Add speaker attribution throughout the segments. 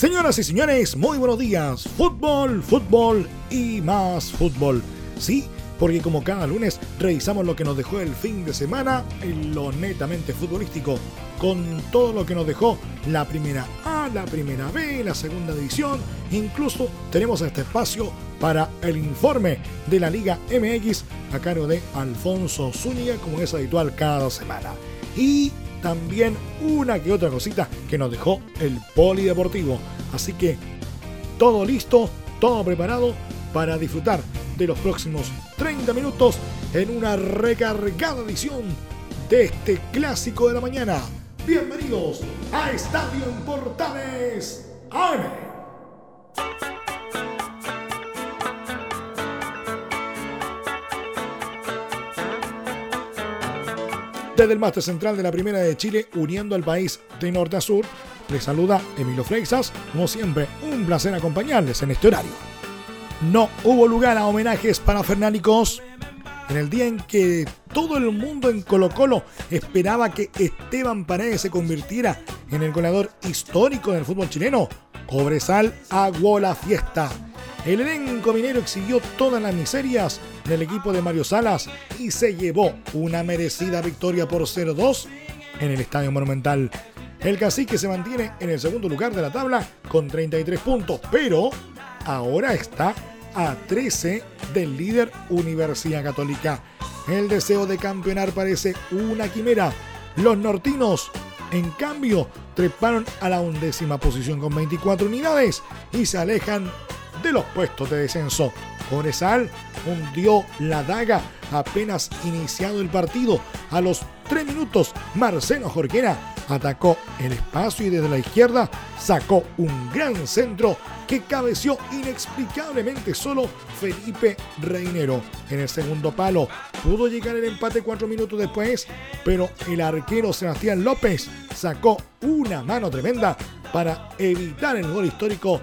Speaker 1: Señoras y señores, muy buenos días. Fútbol, fútbol y más fútbol. Sí, porque como cada lunes revisamos lo que nos dejó el fin de semana en lo netamente futbolístico, con todo lo que nos dejó la primera A, la primera B, la segunda división. Incluso tenemos este espacio para el informe de la Liga MX a cargo de Alfonso Zúñiga, como es habitual cada semana. Y también una que otra cosita que nos dejó el polideportivo. Así que todo listo, todo preparado para disfrutar de los próximos 30 minutos en una recargada edición de este clásico de la mañana. Bienvenidos a Estadio en Portales AM. Desde el máster central de la Primera de Chile, uniendo al país de norte a sur, les saluda Emilio Freixas. Como siempre, un placer acompañarles en este horario. No hubo lugar a homenajes para Fernánicos. En el día en que todo el mundo en Colo Colo esperaba que Esteban Paredes se convirtiera en el goleador histórico del fútbol chileno, Cobresal aguó la fiesta el elenco minero exhibió todas las miserias del equipo de Mario Salas y se llevó una merecida victoria por 0-2 en el Estadio Monumental. El cacique se mantiene en el segundo lugar de la tabla con 33 puntos, pero ahora está a 13 del líder Universidad Católica. El deseo de campeonar parece una quimera. Los nortinos, en cambio, treparon a la undécima posición con 24 unidades y se alejan de los puestos de descenso. Cobresal hundió la daga apenas iniciado el partido. A los tres minutos, Marcelo Jorquera atacó el espacio y desde la izquierda sacó un gran centro que cabeció inexplicablemente solo Felipe Reinero. En el segundo palo pudo llegar el empate cuatro minutos después, pero el arquero Sebastián López sacó una mano tremenda para evitar el gol histórico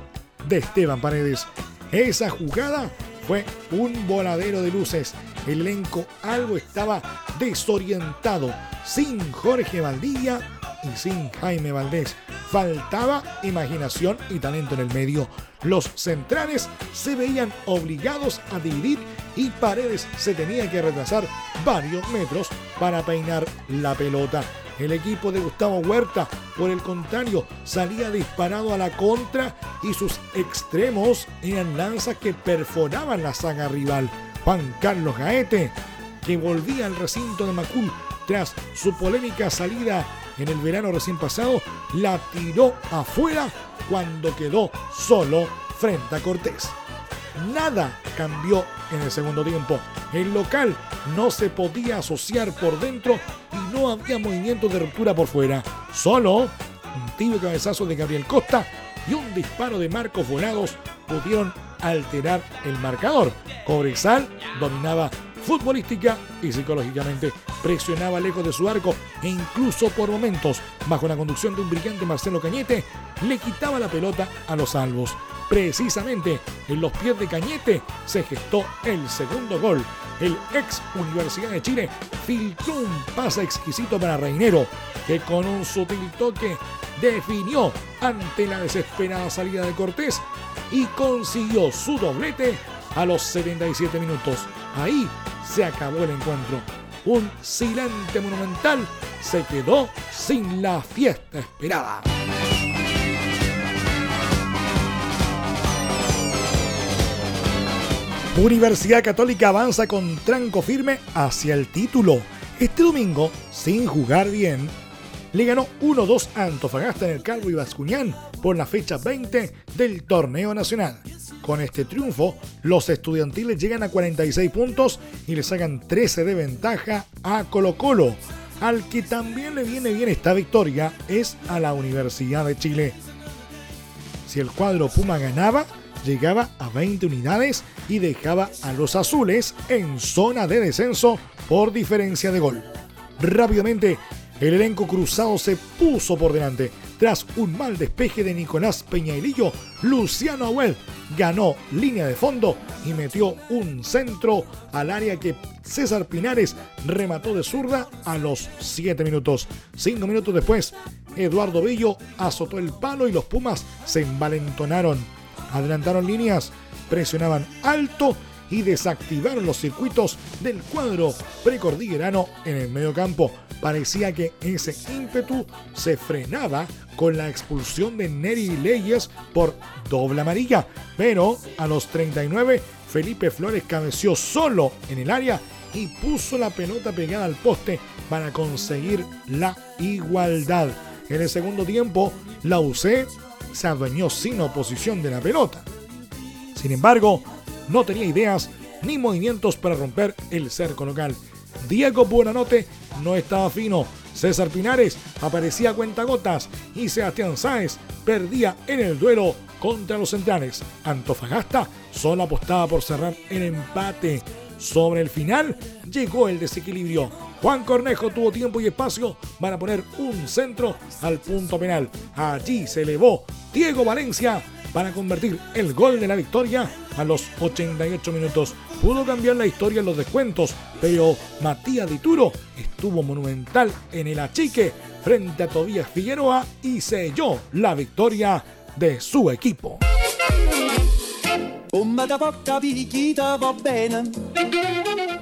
Speaker 1: de Esteban Paredes. Esa jugada fue un voladero de luces. El elenco algo estaba desorientado. Sin Jorge Valdivia y sin Jaime Valdés. Faltaba imaginación y talento en el medio. Los centrales se veían obligados a dividir y Paredes se tenía que retrasar varios metros para peinar la pelota. El equipo de Gustavo Huerta, por el contrario, salía disparado a la contra y sus extremos eran lanzas que perforaban la saga rival. Juan Carlos Gaete, que volvía al recinto de Macul tras su polémica salida en el verano recién pasado, la tiró afuera cuando quedó solo frente a Cortés. Nada cambió en el segundo tiempo. El local no se podía asociar por dentro y no había movimiento de ruptura por fuera. Solo un tibio cabezazo de Gabriel Costa y un disparo de Marcos Volados pudieron alterar el marcador. Cobresal dominaba futbolística y psicológicamente. Presionaba lejos de su arco e incluso por momentos, bajo la conducción de un brillante Marcelo Cañete, le quitaba la pelota a los salvos. Precisamente en los pies de Cañete se gestó el segundo gol. El ex Universidad de Chile filtró un pase exquisito para Reinero, que con un sutil toque definió ante la desesperada salida de Cortés y consiguió su doblete a los 77 minutos. Ahí se acabó el encuentro. Un silente monumental se quedó sin la fiesta esperada. Universidad Católica avanza con tranco firme hacia el título. Este domingo, sin jugar bien, le ganó 1-2 a Antofagasta en el Calvo y Bascuñán por la fecha 20 del torneo nacional. Con este triunfo, los estudiantiles llegan a 46 puntos y le sacan 13 de ventaja a Colo Colo. Al que también le viene bien esta victoria es a la Universidad de Chile. Si el cuadro Puma ganaba, llegaba a 20 unidades y dejaba a los azules en zona de descenso por diferencia de gol. Rápidamente, el elenco cruzado se puso por delante. Tras un mal despeje de Nicolás Peñailillo, Luciano Abuel ganó línea de fondo y metió un centro al área que César Pinares remató de zurda a los 7 minutos. 5 minutos después, Eduardo Villo azotó el palo y los Pumas se envalentonaron. Adelantaron líneas, presionaban alto y desactivaron los circuitos del cuadro precordillerano en el medio campo. Parecía que ese ímpetu se frenaba con la expulsión de Neri Leyes por doble amarilla, pero a los 39 Felipe Flores cabeció solo en el área y puso la pelota pegada al poste para conseguir la igualdad. En el segundo tiempo, la UC se adueñó sin oposición de la pelota. Sin embargo, no tenía ideas ni movimientos para romper el cerco local. Diego Buenanote no estaba fino. César Pinares aparecía a cuentagotas y Sebastián Sáez perdía en el duelo contra los centrales. Antofagasta solo apostaba por cerrar el empate. Sobre el final llegó el desequilibrio. Juan Cornejo tuvo tiempo y espacio para poner un centro al punto penal. Allí se elevó Diego Valencia para convertir el gol de la victoria a los 88 minutos. Pudo cambiar la historia en los descuentos, pero Matías Dituro estuvo monumental en el achique frente a Tobías Figueroa y selló la victoria de su equipo.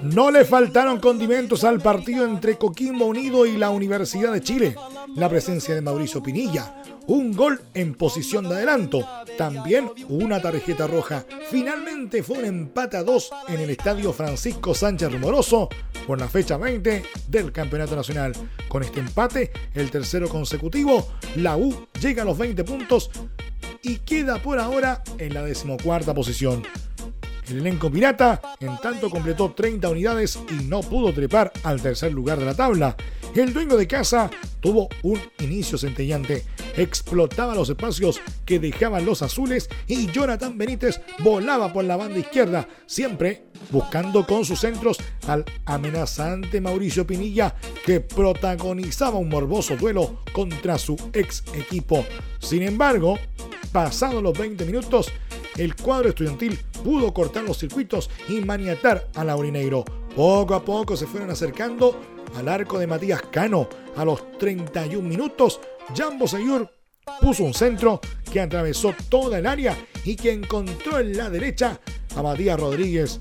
Speaker 1: No le faltaron condimentos al partido entre Coquimbo Unido y la Universidad de Chile. La presencia de Mauricio Pinilla, un gol en posición de adelanto, también una tarjeta roja. Finalmente fue un empate a dos en el estadio Francisco Sánchez Rumoroso por la fecha 20 del Campeonato Nacional. Con este empate, el tercero consecutivo, la U llega a los 20 puntos y queda por ahora en la decimocuarta posición. El elenco pirata, en tanto, completó 30 unidades y no pudo trepar al tercer lugar de la tabla. El dueño de casa tuvo un inicio centellante, explotaba los espacios que dejaban los azules y Jonathan Benítez volaba por la banda izquierda, siempre buscando con sus centros al amenazante Mauricio Pinilla que protagonizaba un morboso duelo contra su ex equipo. Sin embargo, pasados los 20 minutos, el cuadro estudiantil pudo cortar los circuitos y maniatar a Laurinegro. Poco a poco se fueron acercando al arco de Matías Cano. A los 31 minutos, Jambo Sayur puso un centro que atravesó toda el área y que encontró en la derecha a Matías Rodríguez.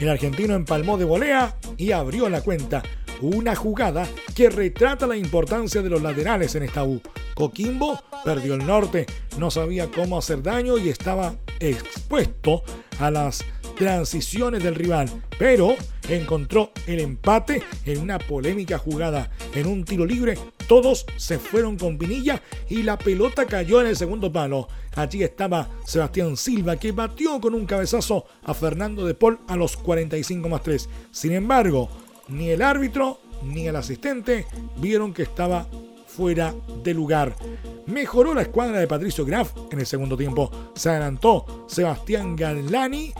Speaker 1: El argentino empalmó de volea y abrió la cuenta. Una jugada que retrata la importancia de los laterales en esta U. Coquimbo perdió el norte, no sabía cómo hacer daño y estaba expuesto a las transiciones del rival, pero encontró el empate en una polémica jugada. En un tiro libre, todos se fueron con Pinilla y la pelota cayó en el segundo palo. Allí estaba Sebastián Silva que batió con un cabezazo a Fernando de Paul a los 45 más 3. Sin embargo, ni el árbitro ni el asistente vieron que estaba fuera de lugar. Mejoró la escuadra de Patricio Graf en el segundo tiempo. Se adelantó Sebastián Galani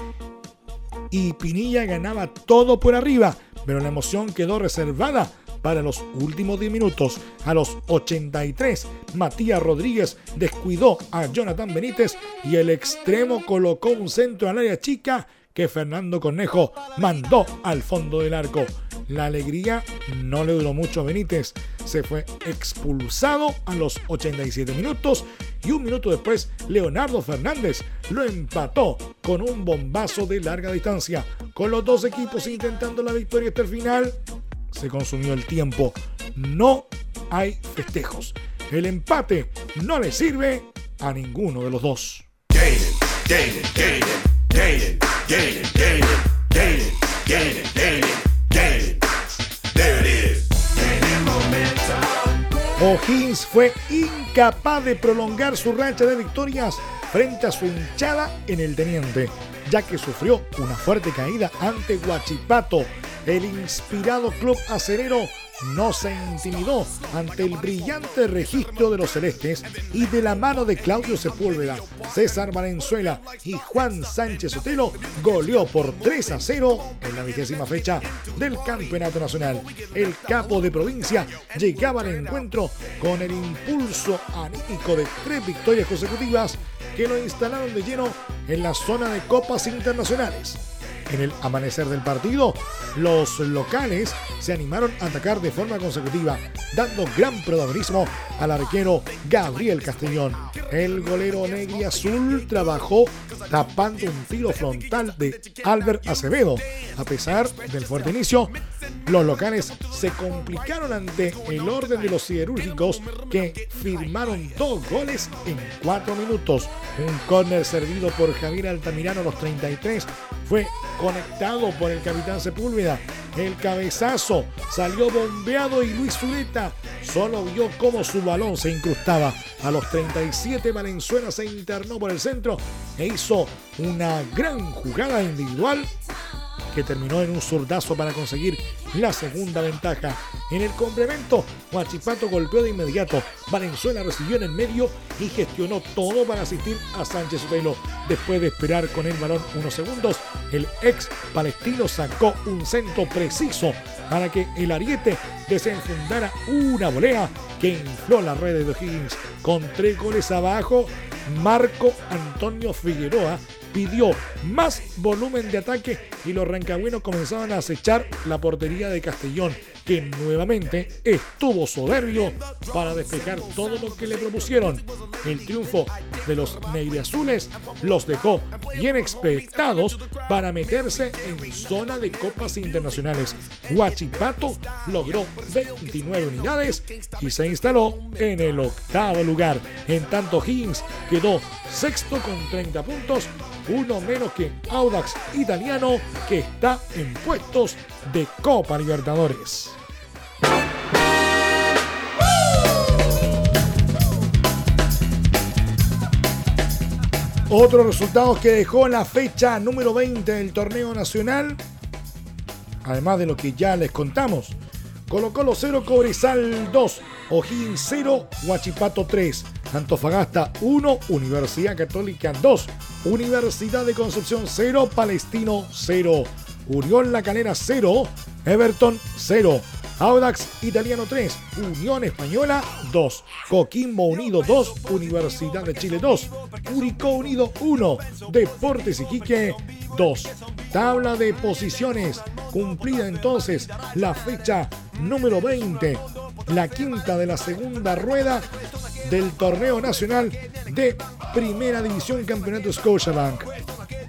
Speaker 1: y Pinilla ganaba todo por arriba, pero la emoción quedó reservada para los últimos 10 minutos. A los 83, Matías Rodríguez descuidó a Jonathan Benítez y el extremo colocó un centro al área chica que Fernando Cornejo mandó al fondo del arco. La alegría no le duró mucho a Benítez. Se fue expulsado a los 87 minutos y un minuto después Leonardo Fernández lo empató con un bombazo de larga distancia. Con los dos equipos intentando la victoria hasta el final, se consumió el tiempo. No hay festejos. El empate no le sirve a ninguno de los dos. O'Higgins fue incapaz de prolongar su racha de victorias frente a su hinchada en el Teniente, ya que sufrió una fuerte caída ante Huachipato. El inspirado club acerero no se intimidó ante el brillante registro de los celestes y de la mano de Claudio Sepúlveda, César Valenzuela y Juan Sánchez Otelo goleó por 3 a 0 en la vigésima fecha del Campeonato Nacional. El capo de provincia llegaba al encuentro con el impulso anímico de tres victorias consecutivas que lo instalaron de lleno en la zona de copas internacionales. En el amanecer del partido, los locales se animaron a atacar de forma consecutiva, dando gran protagonismo al arquero Gabriel Castellón. El golero negro azul trabajó tapando un tiro frontal de Albert Acevedo. A pesar del fuerte inicio, los locales se complicaron ante el orden de los siderúrgicos que firmaron dos goles en cuatro minutos. Un córner servido por Javier Altamirano a los 33 fue conectado por el capitán Sepúlveda. El cabezazo salió bombeado y Luis Zuleta solo vio cómo su balón se incrustaba. A los 37 Valenzuela se internó por el centro e hizo una gran jugada individual que terminó en un zurdazo para conseguir la segunda ventaja. En el complemento, Huachipato golpeó de inmediato. Valenzuela recibió en el medio y gestionó todo para asistir a Sánchez Otelo. Después de esperar con el balón unos segundos, el ex palestino sacó un centro preciso para que el ariete desenfundara una volea que infló las redes de O'Higgins. Con tres goles abajo, Marco Antonio Figueroa pidió más volumen de ataque y los rancagüenos comenzaban a acechar la portería de Castellón, que nuevamente estuvo soberbio para despejar todo lo que le propusieron. El triunfo de los negriazules los dejó bien expectados para meterse en zona de copas internacionales. Huachipato logró 29 unidades y se instaló en el octavo lugar. En tanto, Higgins quedó sexto con 30 puntos uno menos que Audax Italiano, que está en puestos de Copa Libertadores. Otros resultados que dejó la fecha número 20 del torneo nacional, además de lo que ya les contamos. Colo Colo 0, Cobresal 2, O'Higgins 0, Huachipato 3, Antofagasta 1, Universidad Católica 2, Universidad de Concepción 0, Palestino 0, Unión La Calera 0, Everton 0, Audax Italiano 3, Unión Española 2, Coquimbo Unido 2, Universidad de Chile 2, Curicó Unido 1, Deportes Iquique 2. Tabla de posiciones, cumplida entonces la fecha número 20, la quinta de la segunda rueda del torneo nacional de Primera División Campeonato Scotiabank.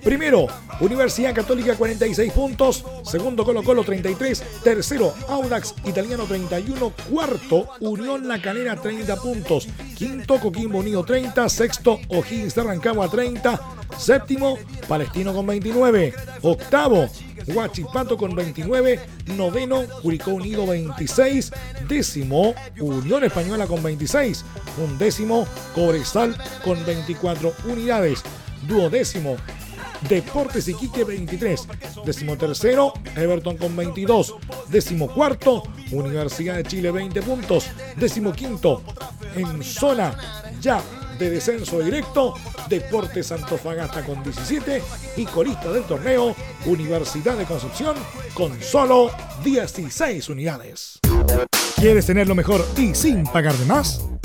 Speaker 1: Primero, Universidad Católica 46 puntos, segundo Colo Colo 33, tercero Audax Italiano 31, cuarto Unión La Calera 30 puntos, quinto Coquimbo Unido 30, sexto O'Higgins de Rancagua 30, séptimo Palestino con 29, octavo Huachipato con 29, noveno Curicó Unido 26, décimo Unión Española con 26, undécimo Cobresal con 24 unidades, duodécimo Deportes Iquique 23, decimotercero Everton con 22, decimocuarto Universidad de Chile 20 puntos, decimoquinto en zona ya de descenso directo, Deportes Antofagasta con 17 y colista del torneo, Universidad de Concepción con solo 16 unidades. ¿Quieres tener lo mejor y sin pagar de más?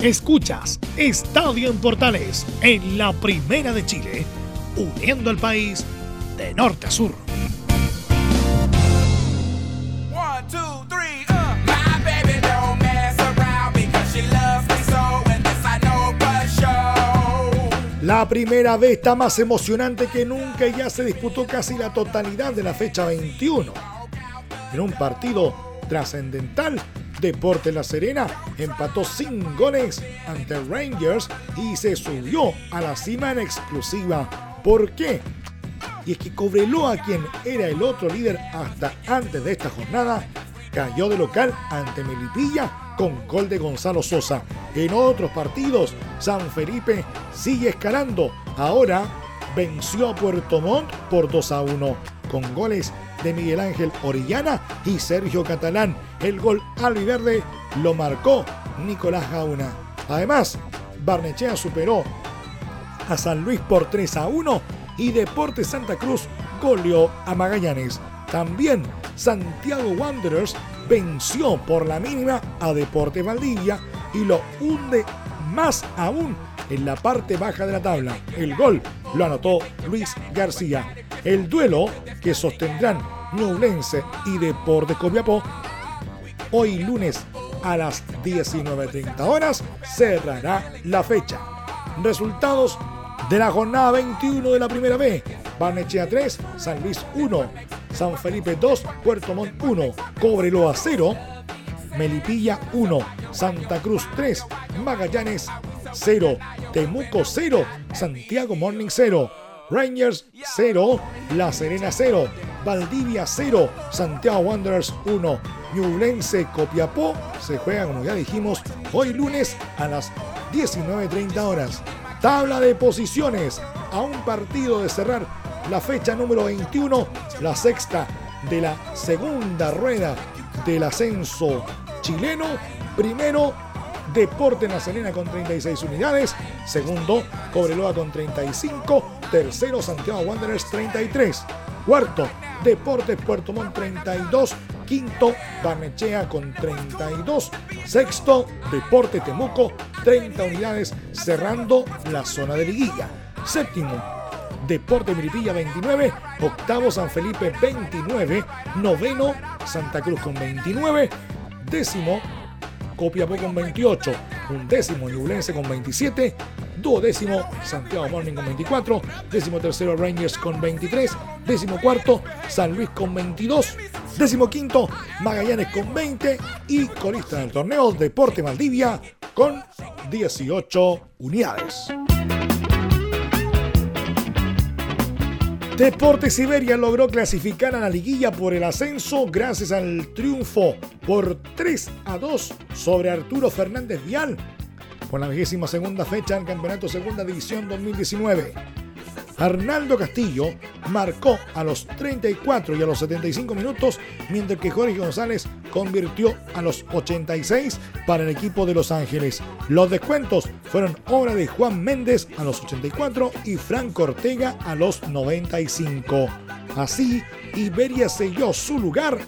Speaker 1: Escuchas Estadio en Portales en la Primera de Chile, uniendo al país de norte a sur. La primera vez está más emocionante que nunca y ya se disputó casi la totalidad de la fecha 21. En un partido trascendental, Deporte La Serena empató sin goles ante Rangers y se subió a la cima en exclusiva. ¿Por qué? Y es que Cobreloa, quien era el otro líder hasta antes de esta jornada, cayó de local ante Melipilla con gol de Gonzalo Sosa. En otros partidos, San Felipe sigue escalando. Ahora venció a Puerto Montt por 2 a 1 con goles de Miguel Ángel Orellana y Sergio Catalán. El gol albiverde lo marcó Nicolás Gauna. Además, Barnechea superó a San Luis por 3 a 1 y Deportes Santa Cruz goleó a Magallanes. También Santiago Wanderers venció por la mínima a Deporte Valdivia y lo hunde más aún en la parte baja de la tabla. El gol lo anotó Luis García. El duelo que sostendrán Nublense y Deporte Copiapó hoy lunes a las 19.30 horas cerrará la fecha. Resultados de la jornada 21 de la primera B. Barnechea 3, San Luis 1, San Felipe 2, Puerto Montt 1, Cobreloa 0, Melipilla 1, Santa Cruz 3, Magallanes 0, Temuco 0, Santiago Morning 0, Rangers 0, La Serena 0, Valdivia 0, Santiago Wanderers 1, Ñublense Copiapó se juega como ya dijimos hoy lunes a las 19.30 horas. Tabla de posiciones a un partido de cerrar la fecha número 21, la sexta de la segunda rueda del ascenso chileno. Primero, Deporte Nacional con 36 unidades. Segundo, Cobreloa con 35. Tercero, Santiago Wanderers 33. Cuarto, Deportes Puerto Montt 32. Quinto, Barnechea con 32. Sexto, Deporte Temuco 30 unidades cerrando la zona de liguilla. Séptimo, Deporte Miripilla 29, octavo San Felipe 29, noveno Santa Cruz con 29, décimo Copiapó con 28, undécimo Ñublense con 27, duodécimo Santiago Morning con 24, décimo tercero Rangers con 23, décimo cuarto San Luis con 22, décimo quinto Magallanes con 20 y colista del torneo Deporte Maldivia con 18 unidades. Deportes Siberia logró clasificar a la liguilla por el ascenso gracias al triunfo por 3 a 2 sobre Arturo Fernández Vial por la vigésima segunda fecha del Campeonato Segunda División 2019. Arnaldo Castillo marcó a los 34 y a los 75 minutos, mientras que Jorge González convirtió a los 86 para el equipo de Los Ángeles. Los descuentos fueron obra de Juan Méndez a los 84 y Franco Ortega a los 95. Así, Iberia selló su lugar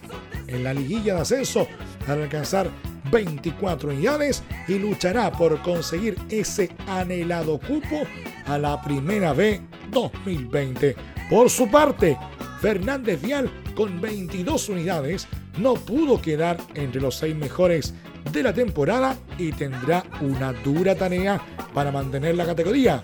Speaker 1: en la liguilla de ascenso al alcanzar 24 unidades y luchará por conseguir ese anhelado cupo a la primera B 2020. Por su parte, Fernández Vial, con 22 unidades, no pudo quedar entre los seis mejores de la temporada y tendrá una dura tarea para mantener la categoría.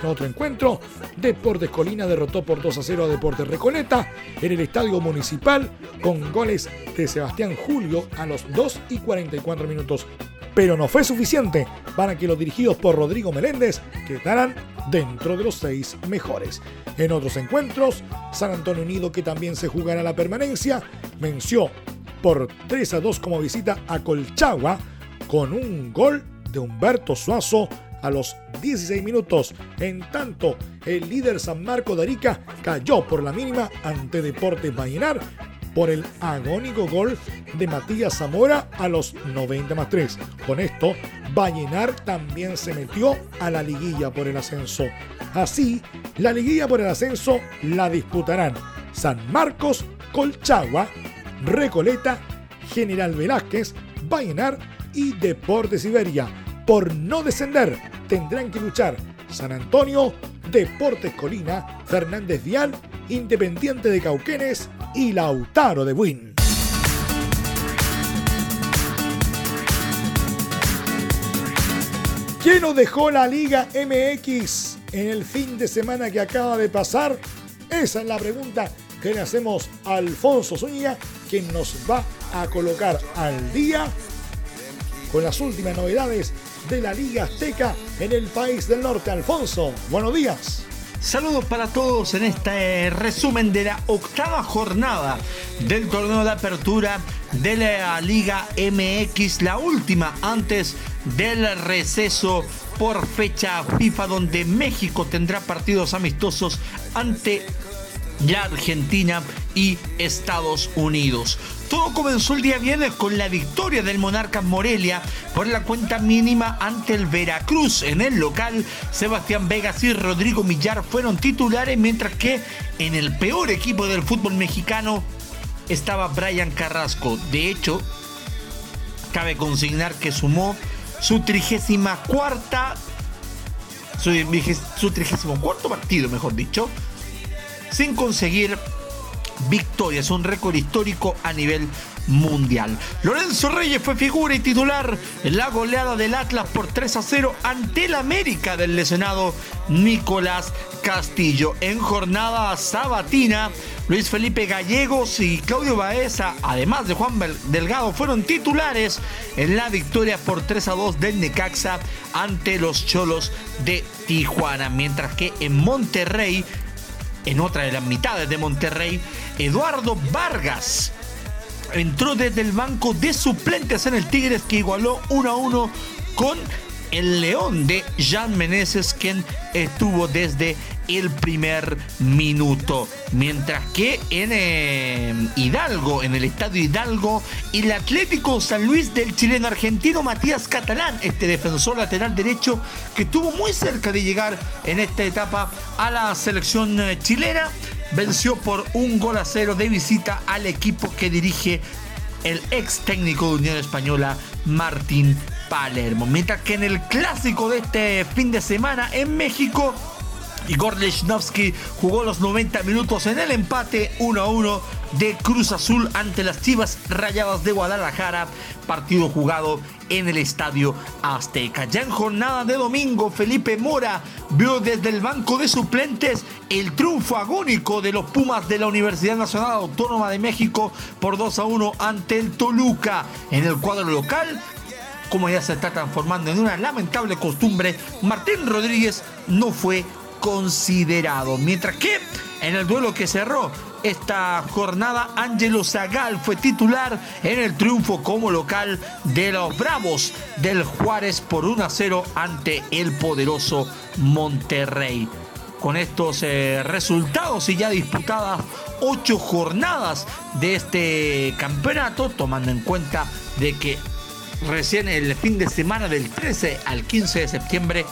Speaker 1: En otro encuentro, Deportes Colina derrotó por 2 a 0 a Deportes Recoleta en el Estadio Municipal con goles de Sebastián Julio a los 2 y 44 minutos. Pero no fue suficiente para que los dirigidos por Rodrigo Meléndez quedaran dentro de los seis mejores. En otros encuentros, San Antonio Unido, que también se jugará la permanencia, venció por 3 a 2 como visita a Colchagua con un gol de Humberto Suazo a los 16 minutos. En tanto, el líder San Marco de Arica cayó por la mínima ante Deportes Vallenar por el agónico gol de Matías Zamora a los 90 más 3. Con esto, Vallenar también se metió a la liguilla por el ascenso. Así, la liguilla por el ascenso la disputarán San Marcos, Colchagua, Recoleta, General Velázquez, Vallenar y Deportes Iberia. Por no descender, tendrán que luchar San Antonio, Deportes Colina, Fernández Vial, Independiente de Cauquenes y Lautaro de Buin. ¿Quién nos dejó la Liga MX en el fin de semana que acaba de pasar? Esa es la pregunta que le hacemos a Alfonso Zúñiga, quien nos va a colocar al día con las últimas novedades de la Liga Azteca en el país del norte. Alfonso, buenos días.
Speaker 2: Saludos para todos en este resumen de la octava jornada del torneo de apertura de la Liga MX, la última antes del receso por fecha FIFA donde México tendrá partidos amistosos ante la Argentina y Estados Unidos. Todo comenzó el día viernes con la victoria del Monarcas Morelia por la cuenta mínima ante el Veracruz. En el local, Sebastián Vegas y Rodrigo Millar fueron titulares, mientras que en el peor equipo del fútbol mexicano estaba Brian Carrasco. De hecho, cabe consignar que sumó su trigésima cuarta, su, partido, mejor dicho, sin conseguir victorias, un récord histórico a nivel mundial. Lorenzo Reyes fue figura y titular en la goleada del Atlas por 3 a 0 ante el América del lesionado Nicolás Castillo. En jornada sabatina, Luis Felipe Gallegos y Claudio Baeza, además de Juan Delgado, fueron titulares en la victoria por 3 a 2 del Necaxa ante los Cholos de Tijuana. Mientras que en Monterrey en otra de las mitades de Monterrey, Eduardo Vargas entró desde el banco de suplentes en el Tigres que igualó 1 a 1 con el León de Jean Meneses, quien estuvo desde el primer minuto. Mientras que en eh, Hidalgo, en el estadio Hidalgo, el Atlético San Luis del chileno argentino Matías Catalán, este defensor lateral derecho que estuvo muy cerca de llegar en esta etapa a la selección eh, chilena, venció por un gol a cero de visita al equipo que dirige el ex técnico de Unión Española, Martín Palermo. Mientras que en el clásico de este fin de semana en México, Igor Lechnowsky jugó los 90 minutos en el empate 1 a 1 de Cruz Azul ante las Chivas Rayadas de Guadalajara, partido jugado en el Estadio Azteca. Ya en jornada de domingo, Felipe Mora vio desde el banco de suplentes el triunfo agónico de los Pumas de la Universidad Nacional Autónoma de México por 2 a 1 ante el Toluca. En el cuadro local, como ya se está transformando en una lamentable costumbre, Martín Rodríguez no fue considerado. Mientras que en el duelo que cerró esta jornada, Ángelo Zagal fue titular en el triunfo como local de los Bravos del Juárez por 1 a 0 ante el poderoso Monterrey. Con estos eh, resultados y ya disputadas ocho jornadas de este campeonato, tomando en cuenta de que recién el fin de semana del 13 al 15 de septiembre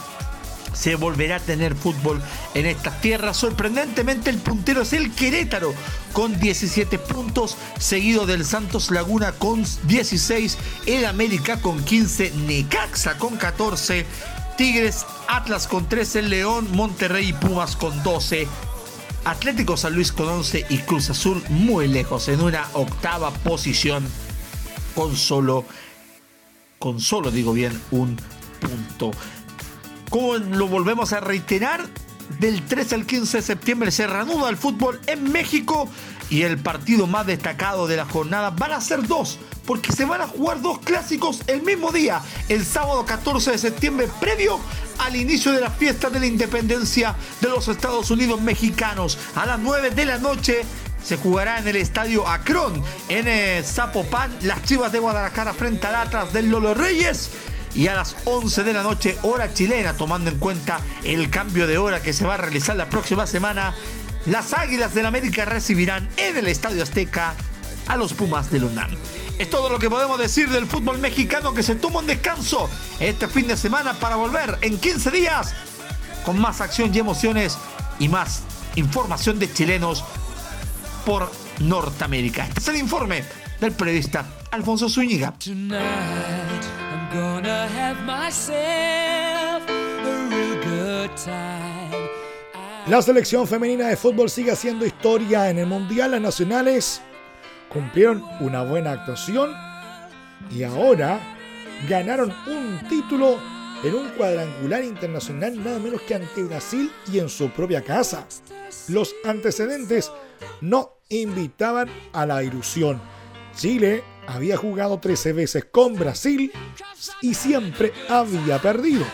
Speaker 2: se volverá a tener fútbol en estas tierras. Sorprendentemente el puntero es el Querétaro con 17 puntos, seguido del Santos Laguna con 16, el América con 15, Necaxa con 14, Tigres, Atlas con 13, León, Monterrey y Pumas con 12. Atlético San Luis con 11 y Cruz Azul muy lejos en una octava posición con solo, con solo digo bien, un punto. Como lo volvemos a reiterar, del 13 al 15 de septiembre se reanuda el fútbol en México y el partido más destacado de la jornada van a ser dos, porque se van a jugar dos clásicos el mismo día, el sábado 14 de septiembre, previo al inicio de la fiesta de la independencia de los Estados Unidos mexicanos. A las 9 de la noche se jugará en el estadio Acron, en eh, Zapopan, las Chivas de Guadalajara frente al Atlas del Lolo Reyes y a las 11 de la noche hora chilena, tomando en cuenta el cambio de hora que se va a realizar la próxima semana, las Águilas del América recibirán en el Estadio Azteca a los Pumas de UNAM. Es todo lo que podemos decir del fútbol mexicano que se toma un descanso este fin de semana para volver en 15 días con más acción y emociones y más información de chilenos por Norteamérica. Este es el informe del periodista Alfonso Zúñiga.
Speaker 1: La selección femenina de fútbol sigue haciendo historia en el Mundial. Las nacionales cumplieron una buena actuación y ahora ganaron un título en un cuadrangular internacional nada menos que ante Brasil y en su propia casa. Los antecedentes no invitaban a la ilusión. Chile había jugado 13 veces con Brasil y siempre había perdido.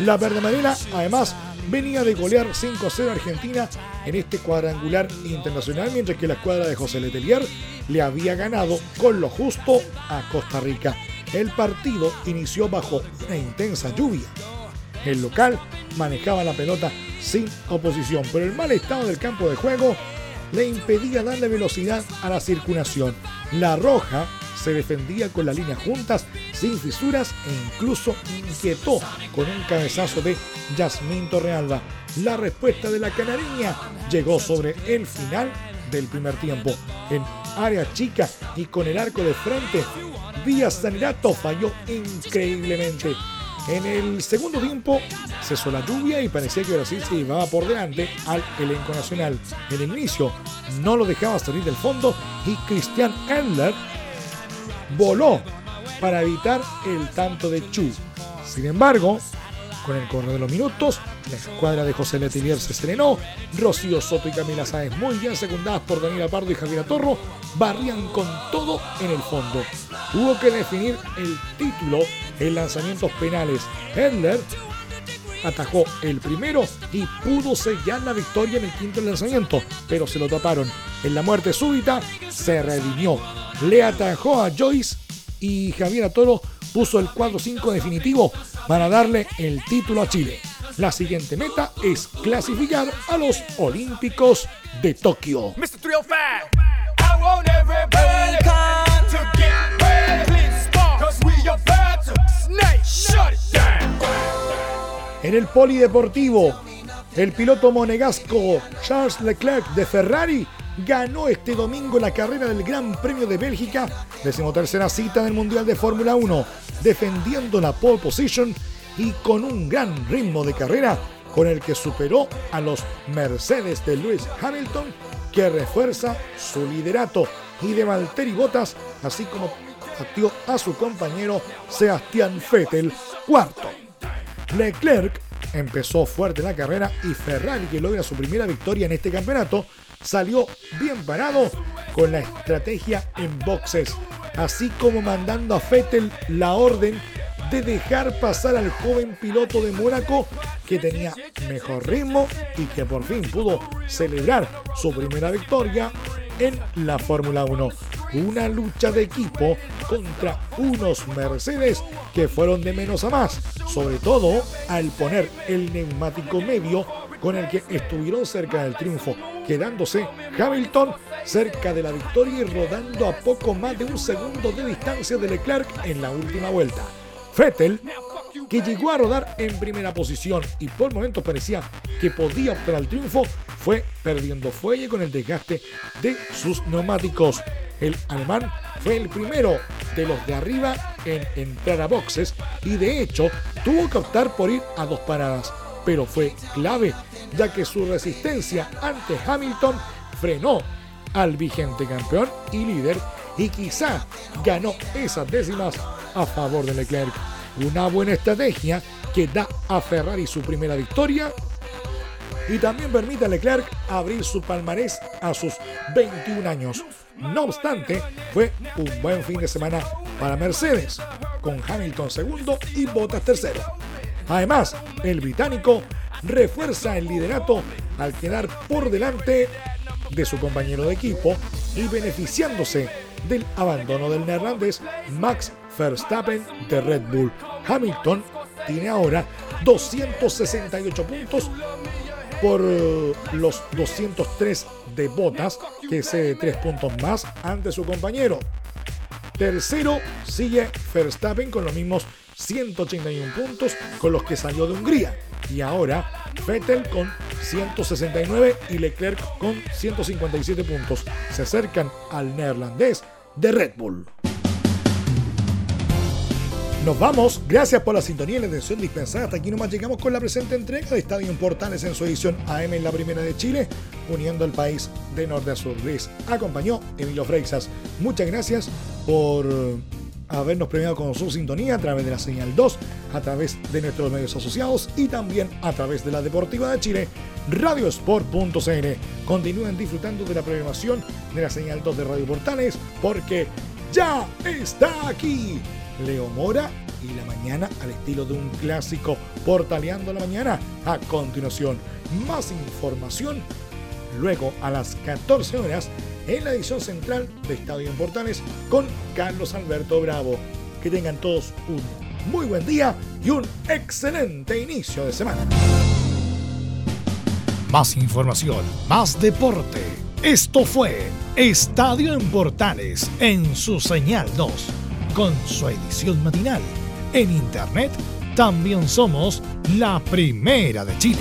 Speaker 1: La verde marina, además, venía de golear 5-0 a Argentina en este cuadrangular internacional, mientras que la escuadra de José Letelier le había ganado con lo justo a Costa Rica. El partido inició bajo una intensa lluvia. El local manejaba la pelota sin oposición, pero el mal estado del campo de juego le impedía darle velocidad a la circulación. La roja se defendía con las líneas juntas, sin fisuras e incluso inquietó con un cabezazo de Yasmín Torrealba. La respuesta de la canariña llegó sobre el final del primer tiempo. En área chica y con el arco de frente, Vía Sanerato falló increíblemente. En el segundo tiempo cesó la lluvia y parecía que Brasil se llevaba por delante al elenco nacional. El inicio no lo dejaba salir del fondo y Christian Endler voló para evitar el tanto de Chu. Sin embargo, con el correr de los minutos, la escuadra de José Letelier se serenó. Rocío Soto y Camila Sáez, muy bien secundadas por Daniela Pardo y Javier Torro, barrían con todo en el fondo. Tuvo que definir el título en lanzamientos penales. Hedler atajó el primero y pudo sellar la victoria en el quinto lanzamiento, pero se lo taparon. En la muerte súbita se redimió. Le atajó a Joyce y Javier Toro puso el 4-5 definitivo para darle el título a Chile. La siguiente meta es clasificar a los Olímpicos de Tokio. En el polideportivo, el piloto monegasco Charles Leclerc de Ferrari ganó este domingo la carrera del Gran Premio de Bélgica, decimotercera cita del Mundial de Fórmula 1, defendiendo la pole position y con un gran ritmo de carrera con el que superó a los Mercedes de Lewis Hamilton, que refuerza su liderato, y de Valtteri Bottas, así como batió a su compañero Sebastián Vettel, cuarto. Leclerc empezó fuerte la carrera y Ferrari, que logra su primera victoria en este campeonato, salió bien parado con la estrategia en boxes, así como mandando a Vettel la orden de dejar pasar al joven piloto de Mónaco que tenía mejor ritmo y que por fin pudo celebrar su primera victoria en la Fórmula 1. Una lucha de equipo contra unos Mercedes que fueron de menos a más, sobre todo al poner el neumático medio con el que estuvieron cerca del triunfo, quedándose Hamilton cerca de la victoria y rodando a poco más de un segundo de distancia de Leclerc en la última vuelta. Vettel, que llegó a rodar en primera posición y por momentos parecía que podía optar al triunfo, fue perdiendo fuelle con el desgaste de sus neumáticos. El alemán fue el primero de los de arriba en entrar a boxes y de hecho tuvo que optar por ir a dos paradas, pero fue clave ya que su resistencia ante Hamilton frenó al vigente campeón y líder y quizá ganó esas décimas a favor de Leclerc. Una buena estrategia que da a Ferrari su primera victoria y también permite a Leclerc abrir su palmarés a sus 21 años. No obstante, fue un buen fin de semana para Mercedes, con Hamilton segundo y Bottas tercero. Además, el británico refuerza el liderato al quedar por delante de su compañero de equipo y beneficiándose del abandono del neerlandés Max Verstappen de Red Bull. Hamilton tiene ahora 268 puntos por eh, los 203 de Botas, que es 3 puntos más ante su compañero. Tercero sigue Verstappen con los mismos 181 puntos con los que salió de Hungría. Y ahora Vettel con 169 y Leclerc con 157 puntos. Se acercan al neerlandés de Red Bull. Nos vamos, gracias por la sintonía y la atención dispensada. Hasta aquí nomás llegamos con la presente entrega de Estadio Portales en su edición AM en la Primera de Chile, uniendo el país de norte a sur. Les acompañó Emilio Freixas. Muchas gracias por habernos premiado con su sintonía a través de la señal 2, a través de nuestros medios asociados y también a través de la Deportiva de Chile, radiosport.cl. Continúen disfrutando de la programación de la señal 2 de Radio Portales porque ya está aquí Leo Mora y la mañana al estilo de un clásico portaleando la mañana. A continuación, más información. Luego a las 14 horas en la edición central de Estadio en Portales con Carlos Alberto Bravo. Que tengan todos un muy buen día y un excelente inicio de semana. Más información, más deporte. Esto fue Estadio en Portales en su señal 2, con su edición matinal. En internet también somos la primera de Chile.